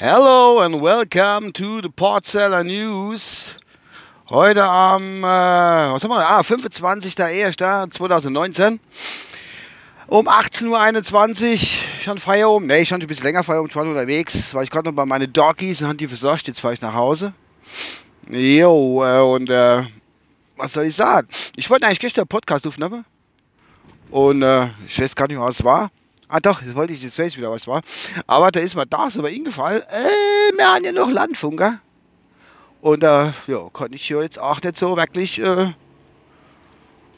Hello and welcome to the Portseller News. Heute am, äh, was haben wir, ah, 25.01.2019 um 18.21 Uhr, schon Feierabend, ne, ich stand ein bisschen länger Feierabend, ich war unterwegs, war ich gerade noch bei meinen Doggies und haben die versorgt, jetzt fahre ich nach Hause. Jo, äh, und äh, was soll ich sagen? Ich wollte eigentlich gestern Podcast aufnehmen und äh, ich weiß gar nicht, was es war. Ah doch, das wollte ich, jetzt weiß wieder, was war. Aber da ist mir über ihn gefallen. Äh, wir haben ja noch Landfunker. Und äh, ja, kann ich hier jetzt auch nicht so wirklich äh,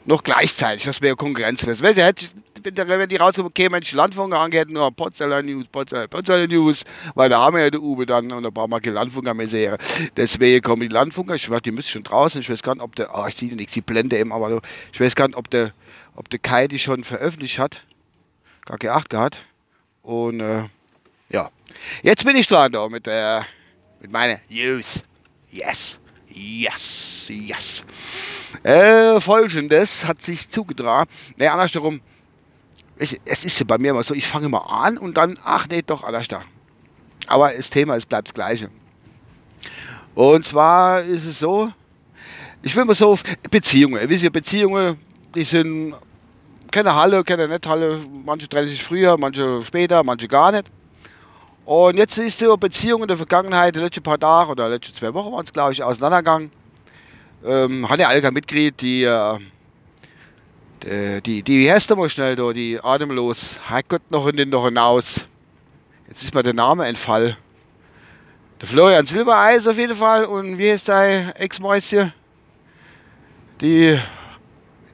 noch gleichzeitig. Das wäre Konkurrenz gewesen. Wenn, hätte, wenn die rausgekommen käme, Mensch, Landfunker angehört, nur Potzeller News, Potzeller, Potzeller News, weil da haben wir ja die Uwe dann und da brauchen wir keine Landfunker mehr sehen. Deswegen kommen die Landfunker, ich weiß, die müssen schon draußen, ich weiß gar nicht, ob der, oh, ich sehe nichts, die Blende eben, aber ich weiß gar nicht, ob der, ob der Kai die schon veröffentlicht hat gar keine Acht gehabt. Und äh, ja, jetzt bin ich dran da mit, äh, mit meiner News. Yes, yes, yes. Äh, Folgendes hat sich zugetragen. Ne, andersherum. Es, ist ja bei mir immer so, ich fange mal an und dann, ach nee, doch, alles da. Aber das Thema ist, bleibt das gleiche. Und zwar ist es so, ich will mal so auf Beziehungen. Ihr wisst ja, Beziehungen, die sind keine Halle, keine Netthalle. Manche trennen sich früher, manche später, manche gar nicht. Und jetzt ist die Beziehung in der Vergangenheit, die letzten paar Tage oder die letzten zwei Wochen waren es, glaube ich, auseinandergegangen. Ähm, hat ja kein Mitglied, die, äh, die, die, wie heißt der mal schnell da, die atemlos, Herrgott noch in den noch hinaus. Jetzt ist mir der Name entfall. Der Florian Silbereis auf jeden Fall und wie heißt dein Ex-Mäuschen? Die,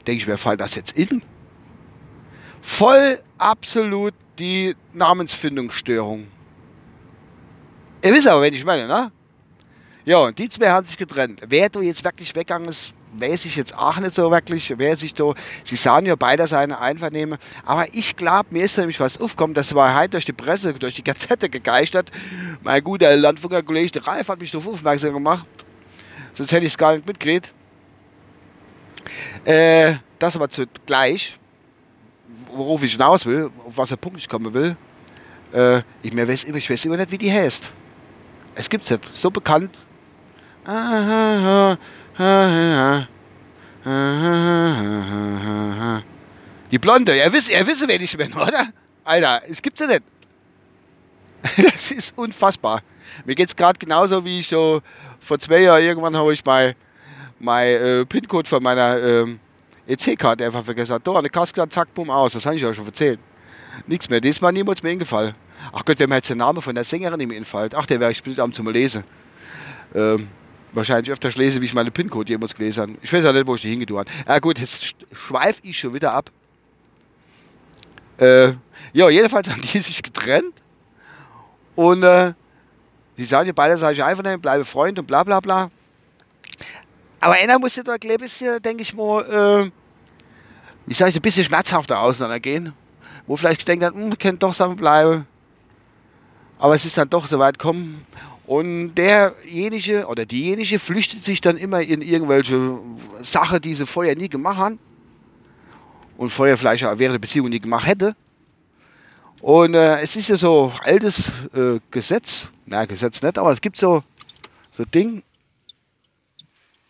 denke ich mir, fallen das jetzt in? Voll absolut die Namensfindungsstörung. Ihr wisst aber, wen ich meine, ne? Ja, und die zwei haben sich getrennt. Wer da jetzt wirklich weggegangen ist, weiß ich jetzt auch nicht so wirklich. Wer sich da, sie sahen ja beide seine Einvernehmen. Aber ich glaube, mir ist nämlich was aufgekommen. Das war halt durch die Presse, durch die Gazette gegeistert. Mein guter Landfunker Kollege, der Ralf, hat mich darauf aufmerksam gemacht. Sonst hätte ich es gar nicht mitgekriegt. Äh, das aber zugleich worauf ich hinaus will, auf was der Punkt ich kommen will, äh, ich, mir weiß, ich weiß immer nicht, wie die heißt. Es gibt es nicht. So bekannt. Die Blonde, er wisst, er wisst, wer ich bin, oder? Alter, es gibt sie nicht. Das ist unfassbar. Mir geht es gerade genauso, wie ich so vor zwei Jahren irgendwann habe ich mein, mein äh, PIN-Code von meiner ähm, EC-Karte einfach vergessen hat. Da, eine Kaskade, zack, bumm, aus. Das habe ich euch schon erzählt. Nichts mehr. Diesmal niemals mehr eingefallen. Ach Gott, wenn mir jetzt der Name von der Sängerin mehr einfällt. Ach, der wäre ich bestimmt zum Lesen. Ähm, wahrscheinlich öfter lese, wie ich meine PIN-Code jemals gelesen habe. Ich weiß auch nicht, wo ich die hingetan habe. Ja gut, jetzt schweife ich schon wieder ab. Äh, ja, jedenfalls haben die sich getrennt. Und äh, sie sagen ja beide, sage ich einfach bleibe Freund und bla bla bla. Aber einer musste da, glaube ich, denke ich mal, äh, ich sage ein bisschen schmerzhafter auseinandergehen. Wo vielleicht hat, hm, könnte doch zusammenbleiben. Aber es ist dann doch so weit gekommen. Und derjenige oder diejenige flüchtet sich dann immer in irgendwelche Sachen, die sie vorher nie gemacht haben. Und vorher vielleicht auch während der Beziehung nie gemacht hätte. Und äh, es ist ja so altes äh, Gesetz. Na, Gesetz nicht, aber es gibt so, so Ding,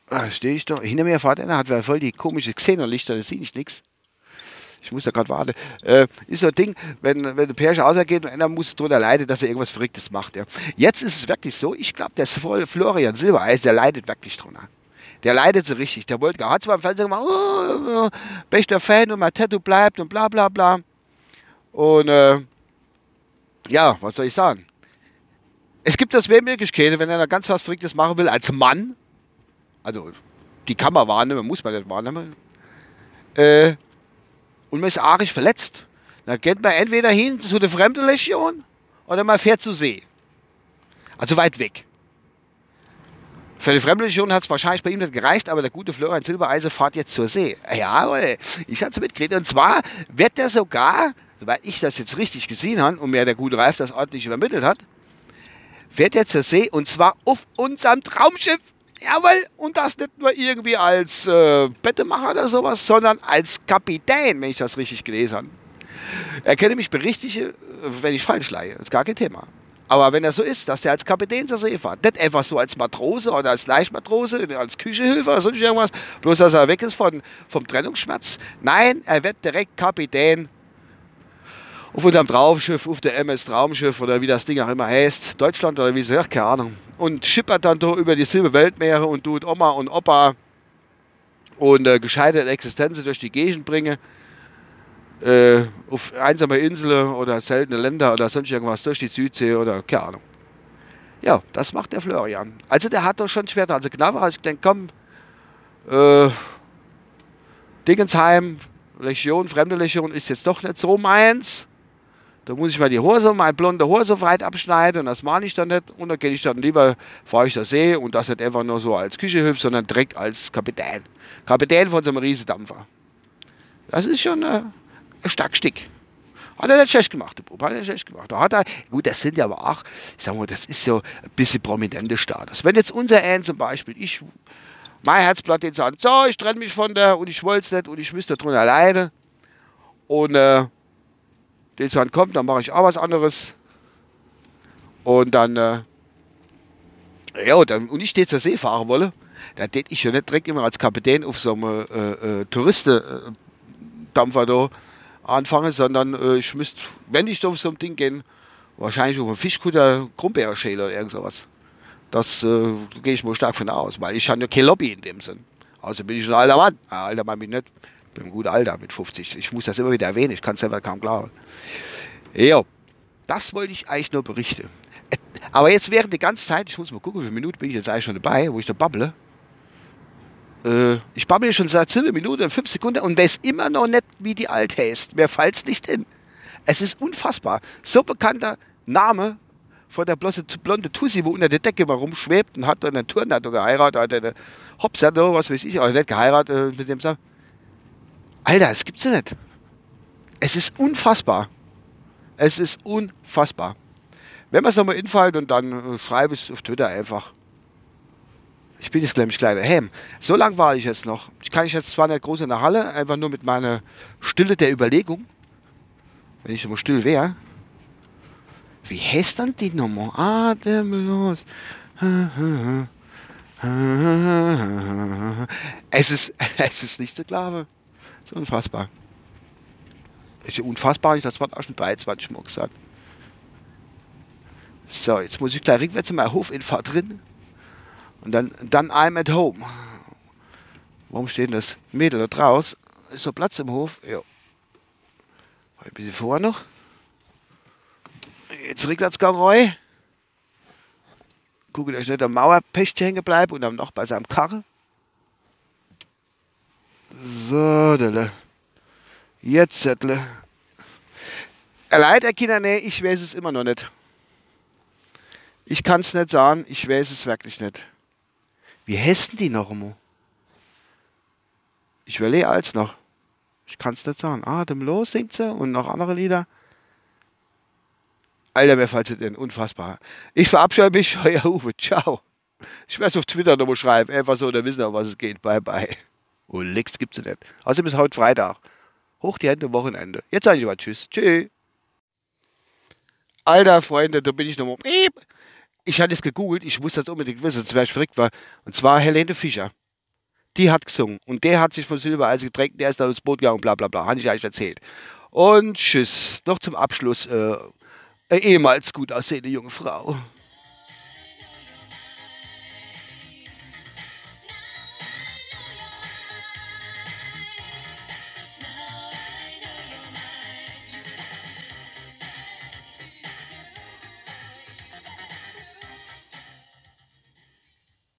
Ah, stehe ich da. Hinter mir fährt einer, hat voll die komische Xenerlichter, da sehe ich nichts. Ich muss da gerade warten. Äh, ist so ein Ding, wenn, wenn der Pärchen ausgeht und einer muss drunter leiden, dass er irgendwas Verrücktes macht. Ja. Jetzt ist es wirklich so, ich glaube, der Florian Silbereis, der leidet wirklich drunter. Der leidet so richtig. Der wollte, hat zwar im Fernsehen gemacht, oh, oh, bester Fan und mein Tattoo bleibt und bla bla bla. Und äh, ja, was soll ich sagen? Es gibt das zwei Möglichkeiten, wenn einer ganz was Verrücktes machen will als Mann, also die kann man wahrnehmen, muss man nicht wahrnehmen. Äh, und man ist arisch verletzt. Dann geht man entweder hin zu der Fremdenlegion oder man fährt zu See. Also weit weg. Für die Fremdenlegion hat es wahrscheinlich bei ihm nicht gereicht, aber der gute Florian Silbereise fährt jetzt zur See. Ja, ich hatte es mitgekriegt. Und zwar wird der sogar, soweit ich das jetzt richtig gesehen habe und mir der gute Ralf das ordentlich übermittelt hat, wird er zur See und zwar auf unserem Traumschiff. Jawohl, und das nicht nur irgendwie als äh, Bettemacher oder sowas, sondern als Kapitän, wenn ich das richtig gelesen habe. Er kenne mich berichtige, wenn ich falsch leihe. Das ist gar kein Thema. Aber wenn er so ist, dass er als Kapitän zur See fährt, nicht einfach so als Matrose oder als Leichtmatrose, als Küchehilfe oder sonst irgendwas, bloß dass er weg ist von, vom Trennungsschmerz. Nein, er wird direkt Kapitän auf unserem Traumschiff, auf der MS Traumschiff oder wie das Ding auch immer heißt, Deutschland oder wie es heißt, keine Ahnung. Und schippert dann da über die Silberweltmeere und tut Oma und Opa und äh, gescheiterte Existenzen durch die Gegend bringen äh, auf einsame Inseln oder seltene Länder oder sonst irgendwas durch die Südsee oder keine Ahnung. Ja, das macht der Florian. Also der hat doch schon schwer. Also Knapper hat ich gedacht, komm, äh, Dingensheim, Legion, fremde Legion ist jetzt doch nicht so meins. Da muss ich mal die Hose, meine blonde Hose weit abschneiden und das mache ich dann nicht. Und dann gehe ich dann lieber, fahre ich der See und das nicht einfach nur so als Küchehilfe, sondern direkt als Kapitän. Kapitän von so einem Riesendampfer. Das ist schon äh, ein starkes Stück. Hat er nicht schlecht gemacht, der Bub, hat er nicht schlecht gemacht. Da hat er, gut, das sind ja aber auch, ich sag mal, das ist so ein bisschen prominente Status. Wenn jetzt unser Ann zum Beispiel, ich, mein Herzblatt jetzt sagt, so, ich trenne mich von der und ich wollte es nicht und ich müsste drunter alleine und äh, den dann kommt, dann mache ich auch was anderes und dann, äh, ja, dann, und ich den zur See fahren wolle, dann hätte ich ja nicht direkt immer als Kapitän auf so einem äh, äh, Touristendampfer da anfangen, sondern äh, ich müsste, wenn ich da auf so ein Ding gehe, wahrscheinlich auf einen Fischkutter Krummbeerschäler oder irgend sowas. Das äh, gehe ich mal stark von aus, weil ich habe ja kein Lobby in dem Sinn. Also bin ich ein alter Mann. Ja, alter Mann bin ich nicht. Ein guter Alter mit 50. Ich muss das immer wieder erwähnen, ich kann es selber kaum glauben. Ja, das wollte ich eigentlich nur berichten. Aber jetzt während die ganze Zeit, ich muss mal gucken, wie viele Minuten bin ich jetzt eigentlich schon dabei, wo ich da babble. Äh, ich babbel schon seit 7 Minuten und 5 Sekunden und weiß immer noch nicht, wie die alt heißt. Mir fällt es nicht hin. Es ist unfassbar. So bekannter Name von der bloße, blonde Tussi, wo unter der Decke mal rumschwebt und hat dann einen Turner geheiratet, hat eine Hopser, was weiß ich, aber nicht geheiratet äh, mit dem Sa Alter, das gibt's ja nicht. Es ist unfassbar. Es ist unfassbar. Wenn man es nochmal infällt und dann äh, schreibe ich es auf Twitter einfach. Ich bin jetzt nämlich kleiner Häm. So lang war ich jetzt noch. Ich kann ich jetzt zwar nicht groß in der Halle, einfach nur mit meiner Stille der Überlegung. Wenn ich immer still wäre. Wie heißt dann die Nummer? Atemlos. Es ist, es ist nicht so Es ist unfassbar. Es ist unfassbar, ich das Wort auch schon 23 Mal gesagt. So, jetzt muss ich gleich rückwärts in meinen Hofinfahrt drin. Und dann, dann I'm at home. Warum steht das Mädel da draußen? Ist so Platz im Hof? Ja. Ein bisschen vor noch. Jetzt Rückwärtsgang rein. Guckt euch nicht am Mauerpecht hängen bleibt und dann noch bei seinem Karre. So, dele. Jetzt, Zettle. Leider, Kinder, nee, ich weiß es immer noch nicht. Ich kann es nicht sagen, ich weiß es wirklich nicht. Wie heißen die noch immer? Ich eh als noch. Ich kann es nicht sagen. Atemlos singt sie und noch andere Lieder. Alter, mir fällt es denn unfassbar. Ich verabscheue mich, euer Uwe. Ciao. Ich werde es auf Twitter nochmal schreiben. Einfach so, da wissen wir, was es geht. Bye, bye. Und oh, Licks gibt es nicht. Außerdem ist heute Freitag. Hoch die Hände, Wochenende. Jetzt sage ich mal Tschüss. Tschüss. Alter, Freunde, da bin ich nochmal ich hatte es gegoogelt, ich wusste das unbedingt wissen, sonst wäre ich verrückt war. Und zwar Helene Fischer. Die hat gesungen. Und der hat sich von Silbereis getränkt, der ist da ins Boot gegangen, bla bla bla. Habe ich eigentlich erzählt. Und tschüss. Noch zum Abschluss. Äh, ehemals gut aussehende junge Frau.